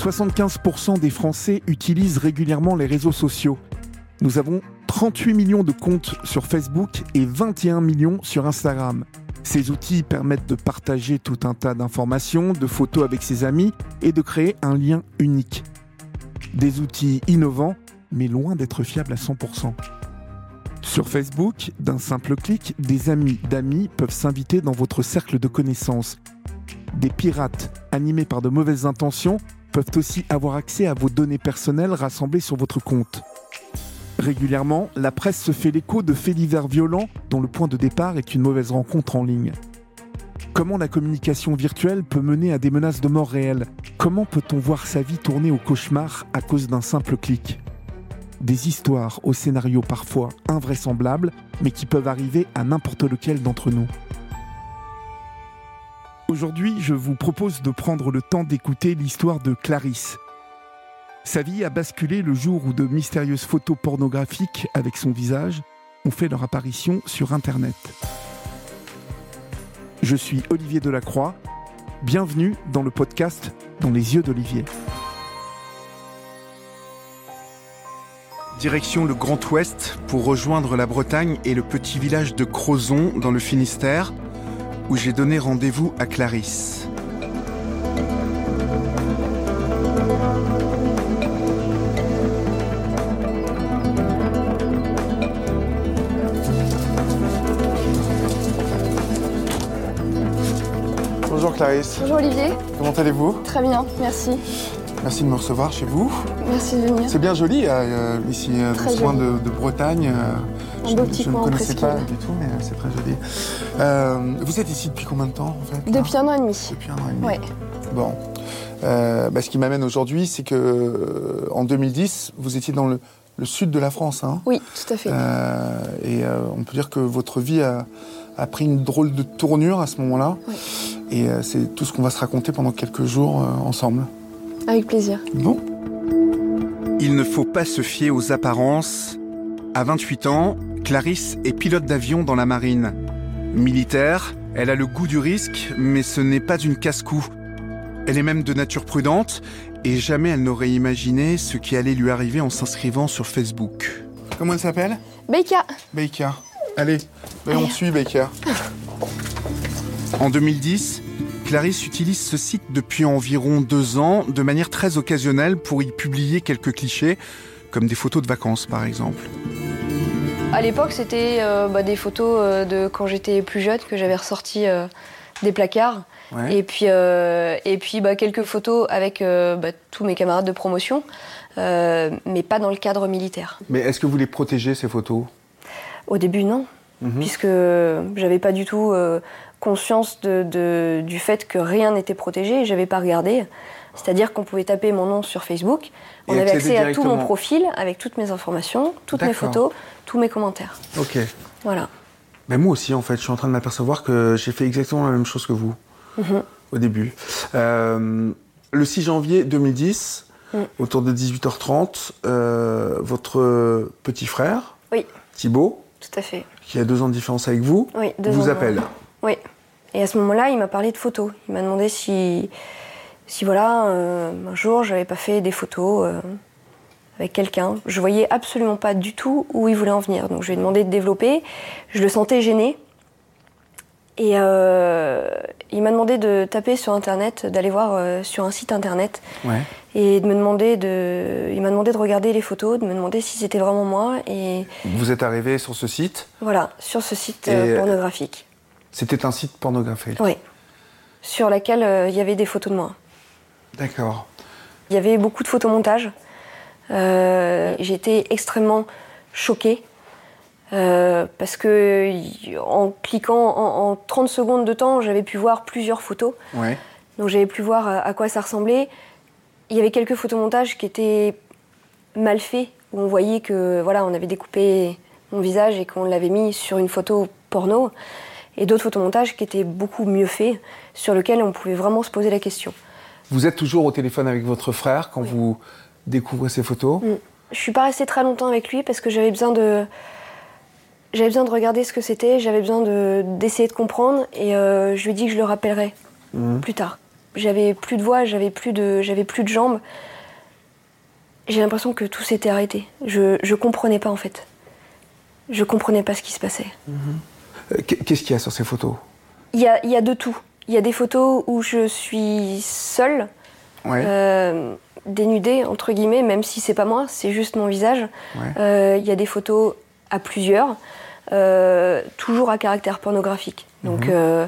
75% des Français utilisent régulièrement les réseaux sociaux. Nous avons 38 millions de comptes sur Facebook et 21 millions sur Instagram. Ces outils permettent de partager tout un tas d'informations, de photos avec ses amis et de créer un lien unique. Des outils innovants, mais loin d'être fiables à 100%. Sur Facebook, d'un simple clic, des amis d'amis peuvent s'inviter dans votre cercle de connaissances. Des pirates, animés par de mauvaises intentions, peuvent aussi avoir accès à vos données personnelles rassemblées sur votre compte. Régulièrement, la presse se fait l'écho de faits divers violents dont le point de départ est une mauvaise rencontre en ligne. Comment la communication virtuelle peut mener à des menaces de mort réelle Comment peut-on voir sa vie tourner au cauchemar à cause d'un simple clic? Des histoires au scénario parfois invraisemblables, mais qui peuvent arriver à n'importe lequel d'entre nous. Aujourd'hui, je vous propose de prendre le temps d'écouter l'histoire de Clarisse, sa vie a basculé le jour où de mystérieuses photos pornographiques avec son visage ont fait leur apparition sur Internet. Je suis Olivier Delacroix. Bienvenue dans le podcast Dans les yeux d'Olivier. Direction le Grand Ouest pour rejoindre la Bretagne et le petit village de Crozon dans le Finistère où j'ai donné rendez-vous à Clarisse. Clarisse. Bonjour Olivier. Comment allez-vous? Très bien, merci. Merci de me recevoir chez vous. Merci de venir. C'est bien joli euh, ici, euh, dans ce coin de, Bretagne. Euh, un beau petit je, coin ne connaissais pas du tout, mais c'est très joli. vous êtes ici depuis combien de temps en fait Depuis un an et demi. Depuis un an et demi. Ouais. Bon. Bah, ce qui m'amène aujourd'hui, c'est que en 2010, vous étiez dans le, sud de la France. Hein oui, tout à fait. et on peut dire que votre vie a, a pris une drôle de tournure à ce moment-là. Et euh, c'est tout ce qu'on va se raconter pendant quelques jours euh, ensemble. Avec plaisir. Bon. Il ne faut pas se fier aux apparences. À 28 ans, Clarisse est pilote d'avion dans la marine. Militaire, elle a le goût du risque, mais ce n'est pas une casse-cou. Elle est même de nature prudente, et jamais elle n'aurait imaginé ce qui allait lui arriver en s'inscrivant sur Facebook. Comment elle s'appelle? Beika. Beika. Allez, on suit Baker. En 2010, Clarisse utilise ce site depuis environ deux ans de manière très occasionnelle pour y publier quelques clichés, comme des photos de vacances par exemple. À l'époque, c'était euh, bah, des photos euh, de quand j'étais plus jeune que j'avais ressorti euh, des placards. Et puis, et puis bah, quelques photos avec bah, tous mes camarades de promotion, mais pas dans le cadre militaire. Mais est-ce que vous les protégez ces photos? Au début, non. Mhm. Puisque j'avais pas du tout conscience de, du fait que rien n'était protégé et j'avais pas regardé. C'est-à-dire qu'on pouvait taper mon nom sur Facebook, on avait accès à tout mon profil avec toutes mes informations, toutes mes photos, tous mes commentaires. Ok. Voilà. Mais moi aussi, en fait, je suis en train de m'apercevoir que j'ai fait exactement la même chose que vous mhm. au début. Euh, le 6 janvier 2010, mm. autour de 18h30, euh, votre petit frère, oui. Thibaut, tout à fait. Qui a deux ans de différence avec vous, oui, vous appelle. Oui. Et à ce moment-là, il m'a parlé de photos. Il m'a demandé si, si voilà, euh, un jour, j'avais pas fait des photos euh, avec quelqu'un. Je voyais absolument pas du tout où il voulait en venir. Donc je lui ai demandé de développer. Je le sentais gêné. Et euh, il m'a demandé de taper sur Internet, d'aller voir sur un site Internet. Ouais et de me demander de, il m'a demandé de regarder les photos, de me demander si c'était vraiment moi et. Vous êtes arrivé sur ce site Voilà, sur ce site euh, pornographique. C'était un site pornographique. Oui, sur lequel euh, il y avait des photos de moi. D'accord. Il y avait beaucoup de photomontages. Euh, J'étais extrêmement choquée. Euh, parce que en cliquant en, en, 30 secondes de temps, j'avais pu voir plusieurs photos. Ouais. Donc j'avais pu voir à quoi ça ressemblait. Il y avait quelques photomontages qui étaient mal faits, où on voyait que voilà, on avait découpé mon visage et qu'on l'avait mis sur une photo porno, et d'autres photomontages qui étaient beaucoup mieux faits, sur lesquels on pouvait vraiment se poser la question. Vous êtes toujours au téléphone avec votre frère quand vous découvrez ces photos mm. Je suis pas restée très longtemps avec lui parce que j'avais besoin de j'avais besoin de regarder ce que c'était, j'avais besoin d'essayer de, comprendre et euh, je lui ai dit que je le rappellerais mm. plus tard. j'avais plus de voix, j'avais plus de, j'avais plus de jambes. J'ai l'impression que tout s'était arrêté. Je, je comprenais pas en fait. Je comprenais pas ce qui se passait. Euh, Qu'est-ce qu'il y a sur ces photos? Il y a, il y a de tout. Il y a des photos où je suis seule, Ouais. euh, dénudée entre guillemets, même si c'est pas moi, c'est juste mon visage. Ouais. Euh, Il y a des photos à plusieurs, euh, toujours à caractère pornographique. Donc, Mhm. euh,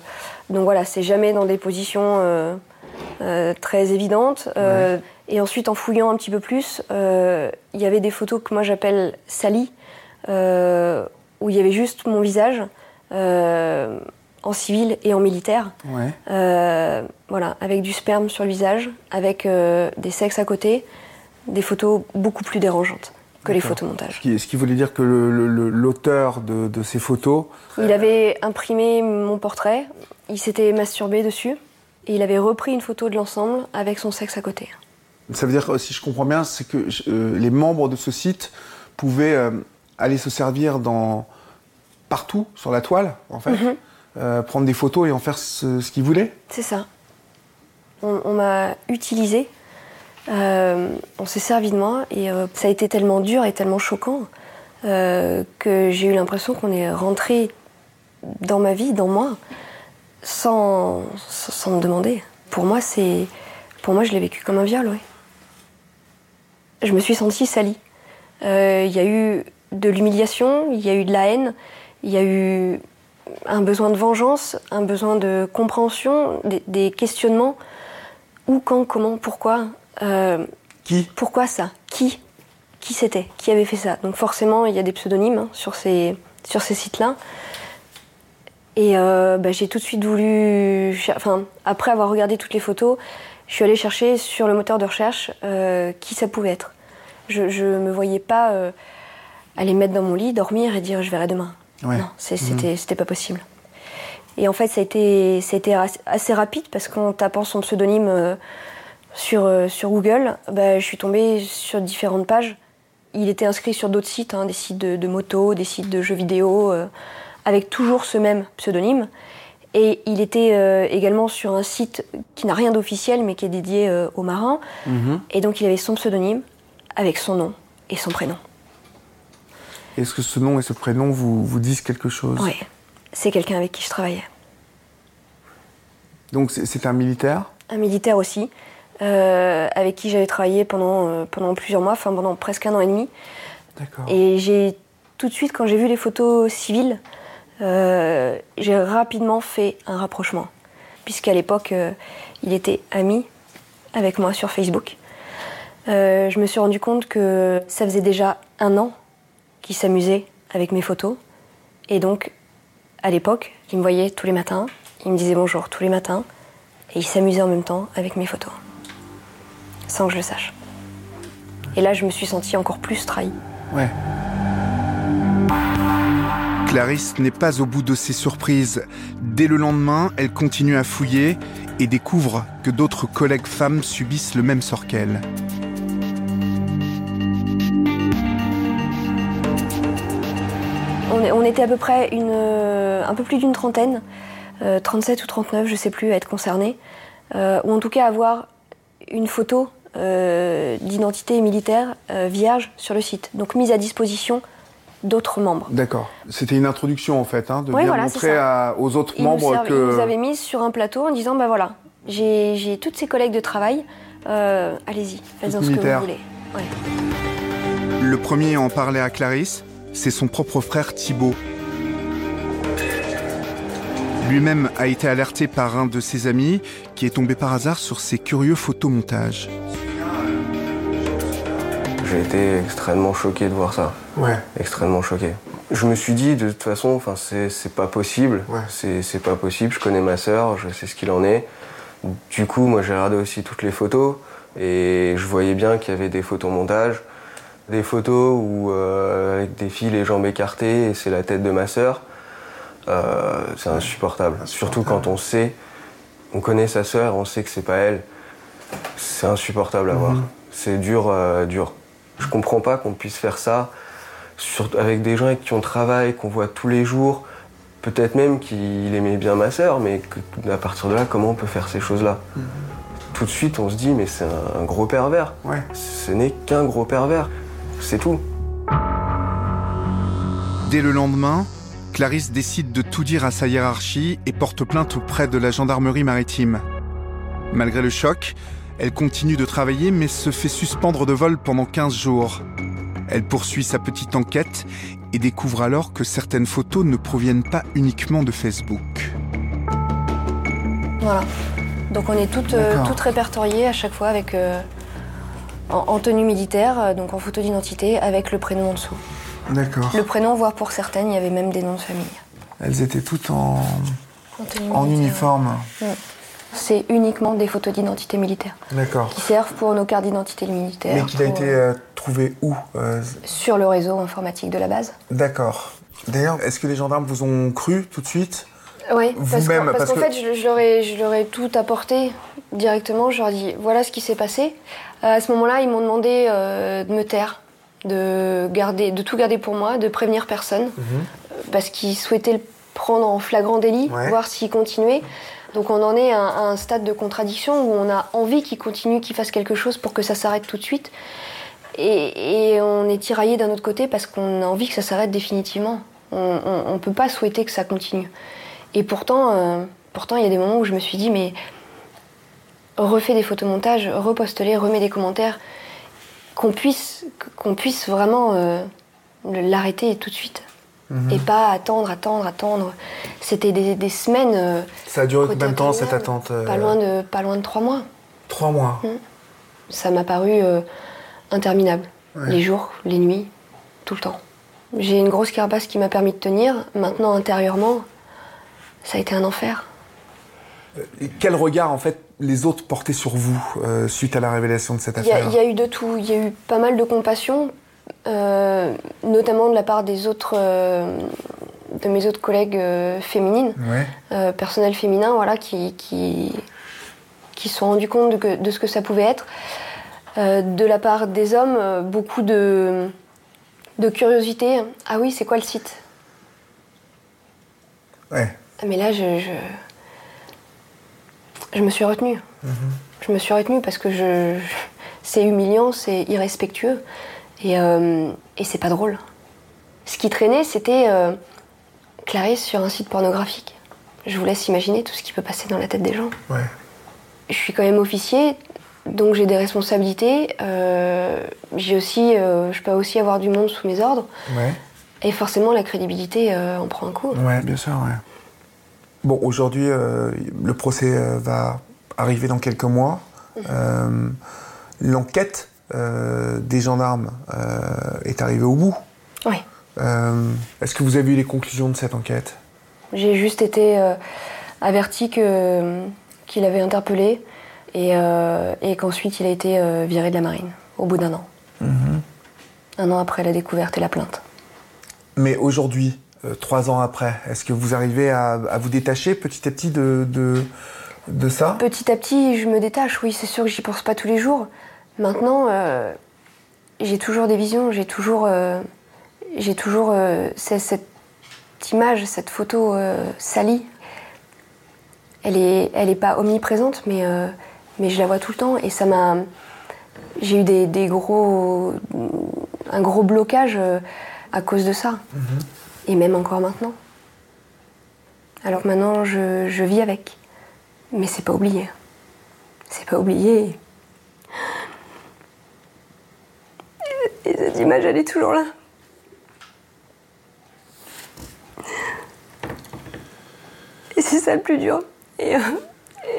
donc voilà, c'est jamais dans des positions très évidentes. Et ensuite, en fouillant un petit peu plus, il y avait des photos que moi j'appelle salies, où il y avait juste mon visage en civil et en militaire. Ouais. Euh, voilà, avec du sperme sur le visage, avec euh, des sexes à côté, des photos beaucoup plus dérangeantes que les photomontages. Ce qui, ce qui voulait dire que l'auteur de, de ces photos. Il avait imprimé mon portrait, il s'était masturbé dessus, et il avait repris une photo de l'ensemble avec son sexe à côté. Ça veut dire, euh, si je comprends bien, c'est que euh, les membres de ce site pouvaient aller se servir dans partout sur la toile, en fait, Mhm. Euh, prendre des photos et en faire ce, ce qu'ils voulaient. C'est ça. On, m'a utilisé, euh, on s'est servi de moi, et euh, ça a été tellement dur et tellement choquant que j'ai eu l'impression qu'on est rentré dans ma vie, dans moi, sans, sans, me demander. Pour moi, c'est, pour moi, je l'ai vécu comme un viol, oui. Je me suis sentie salie. Il y a eu de l'humiliation, il y a eu de la haine, il y a eu un besoin de vengeance, un besoin de compréhension, des, des questionnements. Où, quand, comment, pourquoi Euh, Qui? Pourquoi ça? Qui? Qui c'était? Qui avait fait ça? Donc forcément, il y a des pseudonymes hein, sur ces, sur ces sites-là. Et euh, bah, j'ai tout de suite voulu... Enfin, après avoir regardé toutes les photos, je suis allée chercher sur le moteur de recherche euh, qui ça pouvait être. Je ne me voyais pas aller me mettre dans mon lit, dormir et dire je verrai demain. Ouais. Non, c'est- c'était c'était pas possible. Et en fait, ça a été, ça a été assez- rapide parce qu'en tapant son pseudonyme euh, sur, euh, sur Google, bah, je suis tombée sur différentes pages. Il était inscrit sur d'autres sites, hein, des sites de, de moto, des sites de jeux vidéo, euh, avec toujours ce même pseudonyme. Et il était également sur un site qui n'a rien d'officiel, mais qui est dédié aux marins. Mhm. Et donc il avait son pseudonyme avec son nom et son prénom. Est-ce que ce nom et ce prénom vous, vous disent quelque chose? Oui, c'est quelqu'un avec qui je travaillais. Donc c'est- un militaire? Un militaire aussi, euh, avec qui j'avais travaillé pendant, euh, pendant plusieurs mois, enfin pendant presque un an et demi. D'accord. Et j'ai tout de suite, quand j'ai vu les photos civiles, euh, j'ai rapidement fait un rapprochement. Puisqu'à l'époque, il était ami avec moi sur Facebook. Je me suis rendu compte que ça faisait déjà un an qu'il s'amusait avec mes photos. Et donc, à l'époque, il me voyait tous les matins, il me disait bonjour tous les matins, et il s'amusait en même temps avec mes photos. Sans que je le sache. Et là, je me suis sentie encore plus trahie. Ouais. Clarisse n'est pas au bout de ses surprises. Dès le lendemain, elle continue à fouiller et découvre que d'autres collègues femmes subissent le même sort qu'elle. On, était à peu près une, euh, un peu plus d'une trentaine, euh, 37 ou 39, je sais plus, à être concernés, euh, ou en tout cas avoir une photo euh, d'identité militaire euh, vierge sur le site, donc mise à disposition d'autres membres. D'accord. C'était une introduction en fait, hein, de Oui, bien voilà, montrer à- aux autres Ils nous, membres servent- que. ils nous avaient mis sur un plateau en disant bah voilà, j'ai toutes ces collègues de travail, euh, allez-y, faites-en ce que vous voulez. Ouais. Le premier en parler à Clarisse, c'est son propre frère Thibaut. Lui-même a été alerté par un de ses amis qui est tombé par hasard sur ces curieux photomontages. J'ai été extrêmement choqué de voir ça. Ouais. Extrêmement choqué. Je me suis dit, de toute façon, enfin, c'est c'est pas possible. Ouais. C'est c'est pas possible. Je connais ma sœur, je sais ce qu'il en est. Du coup, moi, j'ai regardé aussi toutes les photos et je voyais bien qu'il y avait des photomontages. Des photos où, euh, avec des filles les jambes écartées et c'est la tête de ma sœur. Euh, c'est insupportable. Surtout quand on sait, on connaît sa sœur, on sait que c'est pas elle. C'est insupportable à voir. C'est dur, euh, dur. Je comprends pas qu'on puisse faire ça sur- avec des gens avec qui on travaille, qu'on voit tous les jours. Peut-être même qu'il aimait bien ma sœur, mais que, à partir de là, comment on peut faire ces choses-là? Tout de suite, on se dit, mais c'est un, gros pervers. Ouais. Ce n'est qu'un gros pervers. C'est tout. Dès le lendemain, Clarisse décide de tout dire à sa hiérarchie et porte plainte auprès de la gendarmerie maritime. Malgré le choc, elle continue de travailler mais se fait suspendre de vol pendant 15 jours. Elle poursuit sa petite enquête et découvre alors que certaines photos ne proviennent pas uniquement de Facebook. Voilà. Donc on est toutes, euh, toutes répertoriées à chaque fois avec euh, en, tenue militaire, euh, donc en photo d'identité, avec le prénom en dessous. D'accord. Le prénom, voire pour certaines, il y avait même des noms de famille. Elles étaient toutes en, en, uniforme. C'est uniquement des photos d'identité militaire. D'accord. Qui servent pour nos cartes d'identité militaire. Mais qu'il a été euh, trouvé où euh, Sur le réseau informatique de la base. D'accord. D'ailleurs, est-ce que les gendarmes vous ont cru tout de suite? Oui, parce qu'en fait, je, leur ai tout apporté directement. Je leur ai dit voilà ce qui s'est passé. À ce moment-là, ils m'ont demandé de me taire de, garder, de tout garder pour moi, de prévenir personne, mhm. parce qu'ils souhaitaient le prendre en flagrant délit, voir s'il continuait. Donc on en est à, un stade de contradiction où on a envie qu'il continue, qu'il fasse quelque chose pour que ça s'arrête tout de suite. Et, on est tiraillé d'un autre côté parce qu'on a envie que ça s'arrête définitivement. On ne peut pas souhaiter que ça continue. Et pourtant, euh, pourtant, il y a des moments où je me suis dit, mais refais des photomontages, reposte-les, remets des commentaires qu'on puisse, qu'on puisse vraiment euh, l'arrêter tout de suite. Mhm. Et pas attendre, attendre, attendre. C'était des, semaines. Euh, ça a duré combien de temps cette attente euh pas, loin de, pas loin de trois mois. Trois mois mhm. Ça m'a paru interminable. Les jours, les nuits, tout le temps. J'ai une grosse carapace qui m'a permis de tenir. Maintenant, intérieurement, ça a été un enfer. Quel regard, en fait, les autres portaient sur vous euh, suite à la révélation de cette affaire Il y, a eu de tout. Il y a eu pas mal de compassion, euh, notamment de la part des autres, euh, de mes autres collègues féminines, personnel féminin, voilà, qui, qui, qui se sont rendus compte de, de, ce que ça pouvait être. de la part des hommes, beaucoup de, de curiosité. Ah oui, c'est quoi le site? Ouais. Mais là, je je me suis retenue. Je me suis retenue parce que je, c'est humiliant, c'est irrespectueux et, euh, et c'est pas drôle. Ce qui traînait, c'était euh, Clarisse sur un site pornographique. Je vous laisse imaginer tout ce qui peut passer dans la tête des gens. Ouais. Je suis quand même officier, donc j'ai des responsabilités. Euh, j'ai aussi, je peux aussi avoir du monde sous mes ordres. Ouais. Et forcément, la crédibilité en prend un coup. Ouais, bien sûr, ouais. Bon, aujourd'hui, euh, le procès euh, va arriver dans quelques mois. Mhm. Euh, l'enquête des gendarmes est arrivée au bout. Oui. Est-ce que vous avez eu les conclusions de cette enquête? J'ai juste été averti qu'il avait interpellé et, qu'ensuite il a été viré de la marine au bout d'un an. Mhm. Un an après la découverte et la plainte. Mais aujourd'hui, trois ans après Est-ce que vous arrivez à, vous détacher petit à petit de, de, ça? Petit à petit, je me détache, oui, c'est sûr que j'y pense pas tous les jours. Maintenant, euh, j'ai toujours des visions, j'ai toujours, euh, j'ai toujours cette image, cette photo salie. Elle est, elle est pas omniprésente, mais, mais je la vois tout le temps et ça m'a. J'ai eu des, des, gros, un gros blocage à cause de ça. Mhm. Et même encore maintenant. Alors maintenant, je, je vis avec. Mais c'est pas oublié. C'est pas oublié. Et cette image, elle est toujours là. Et c'est ça le plus dur. Et, euh,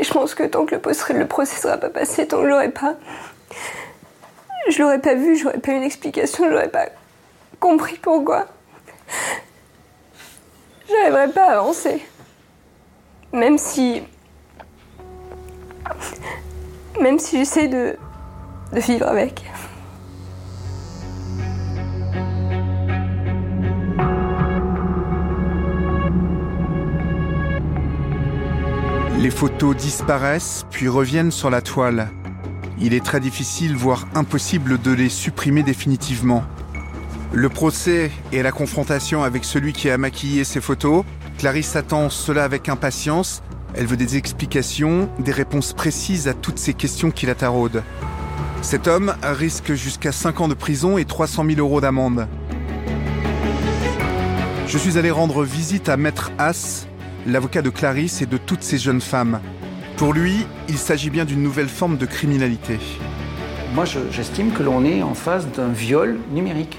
je pense que tant que le, le procès sera pas passé, tant que je l'aurais pas. Je l'aurais pas vu, j'aurais pas eu une explication, j'aurais pas compris pourquoi j'arriverai pas avancer. Même si. Même si j'essaie de. de vivre avec. Les photos disparaissent puis reviennent sur la toile. Il est très difficile, voire impossible de les supprimer définitivement. Le procès et la confrontation avec celui qui a maquillé ces photos, Clarisse attend cela avec impatience Elle veut des explications, des réponses précises à toutes ces questions qui la taraudent. Cet homme risque jusqu'à 5 ans de prison et 300 000 euros d'amende. Je suis allé rendre visite à Maître Haas, l'avocat de Clarisse et de toutes ces jeunes femmes. Pour lui, il s'agit bien d'une nouvelle forme de criminalité. Moi, j'estime que l'on est en face d'un viol numérique.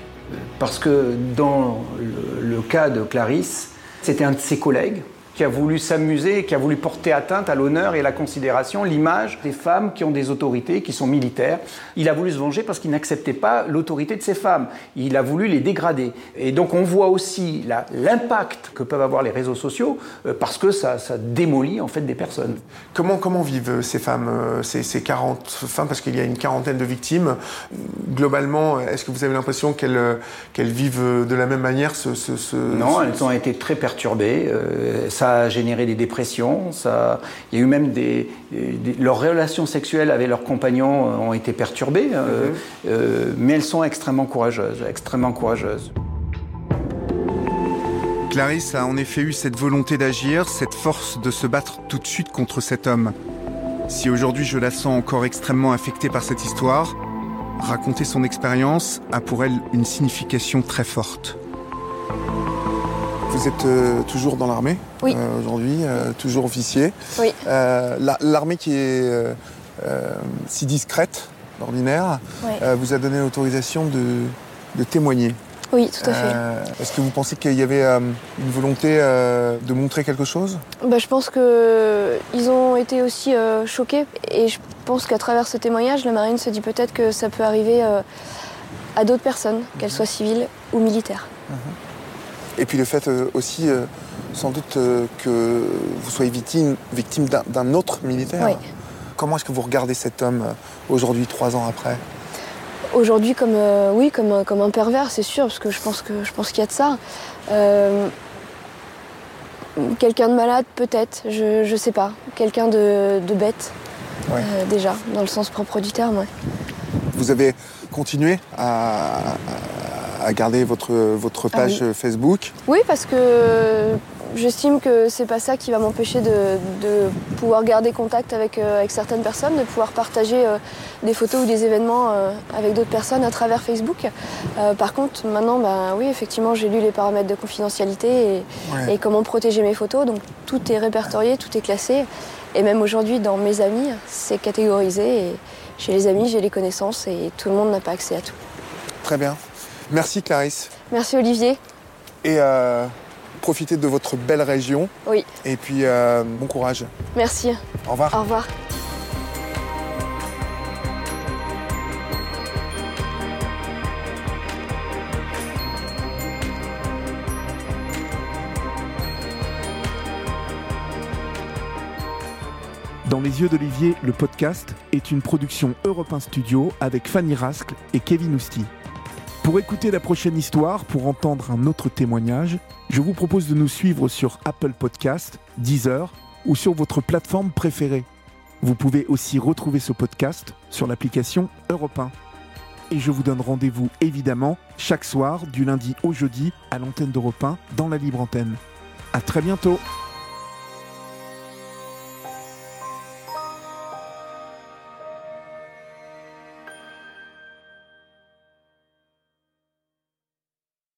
Parce que dans le, cas de Clarisse, c'était un de ses collègues qui a voulu s'amuser, qui a voulu porter atteinte à l'honneur et la considération, l'image des femmes qui ont des autorités, qui sont militaires. Il a voulu se venger parce qu'il n'acceptait pas l'autorité de ces femmes. Il a voulu les dégrader. Et donc on voit aussi l'impact que peuvent avoir les réseaux sociaux euh, parce que ça, ça, démolit en fait des personnes. Comment, comment vivent ces femmes, euh, ces, ces 40 femmes, parce qu'il y a une quarantaine de victimes Globalement, est-ce que vous avez l'impression qu'elles vivent de la même manière ce, ce, ce Non, elles ont été très perturbées. Euh, ça ça a généré des dépressions, ça, il y a eu même des, leurs relations sexuelles avec leurs compagnons euh, ont été perturbées, euh, mhm. euh, mais elles sont extrêmement courageuses, extrêmement courageuses. Clarisse a en effet eu cette volonté d'agir, cette force de se battre tout de suite contre cet homme. Si aujourd'hui je la sens encore extrêmement affectée par cette histoire, raconter son expérience a pour elle une signification très forte. Vous êtes euh, toujours dans l'armée oui. euh, aujourd'hui, euh, toujours officier. Oui. L'armée qui est si discrète d'ordinaire Oui. vous a donné l'autorisation de, de témoigner. Oui, tout à fait. Est-ce que vous pensez qu'il y avait une volonté de montrer quelque chose? Bah, Je pense qu'ils ont été aussi choqués et je pense qu'à travers ce témoignage, la marine se dit peut-être que ça peut arriver à d'autres personnes, qu'elles soient civiles ou militaires. Mhm. Et puis le fait euh, aussi, euh, sans doute, euh, que vous soyez victime, victime d'un autre militaire. Oui. Comment est-ce que vous regardez cet homme aujourd'hui, trois ans après? Aujourd'hui, comme euh, oui, comme, comme un pervers, c'est sûr, parce que je pense que je pense qu'il y a de ça. Euh, Quelqu'un de malade, peut-être, je, je sais pas. Quelqu'un de, de, bête, euh, déjà, dans le sens propre du terme. Ouais. Vous avez continué à, à garder votre, votre page ah oui. Facebook Oui, parce que j'estime que c'est pas ça qui va m'empêcher de, de, pouvoir garder contact avec, euh, avec, certaines personnes, de pouvoir partager euh, des photos ou des événements euh, avec d'autres personnes à travers Facebook. Euh, par contre, maintenant, bah, oui, effectivement, j'ai lu les paramètres de confidentialité et, ouais. et, comment protéger mes photos. Donc tout est répertorié, tout est classé. Et même aujourd'hui, dans mes amis, c'est catégorisé. Et chez les amis, j'ai les connaissances et tout le monde n'a pas accès à tout. Très bien. Merci Clarisse. Merci Olivier. Et euh, profitez de votre belle région. Oui. Et puis euh, bon courage. Merci. Au revoir. Au revoir. Dans les yeux d'Olivier, le podcast est une production Europe 1 Studio avec Fanny Rascle et Kevin Ousti. Pour écouter la prochaine histoire, pour entendre un autre témoignage, je vous propose de nous suivre sur Apple Podcast, Deezer ou sur votre plateforme préférée. Vous pouvez aussi retrouver ce podcast sur l'application Europe 1. Et je vous donne rendez-vous évidemment chaque soir du lundi au jeudi à l'antenne d'Europe 1 dans la libre antenne. À très bientôt.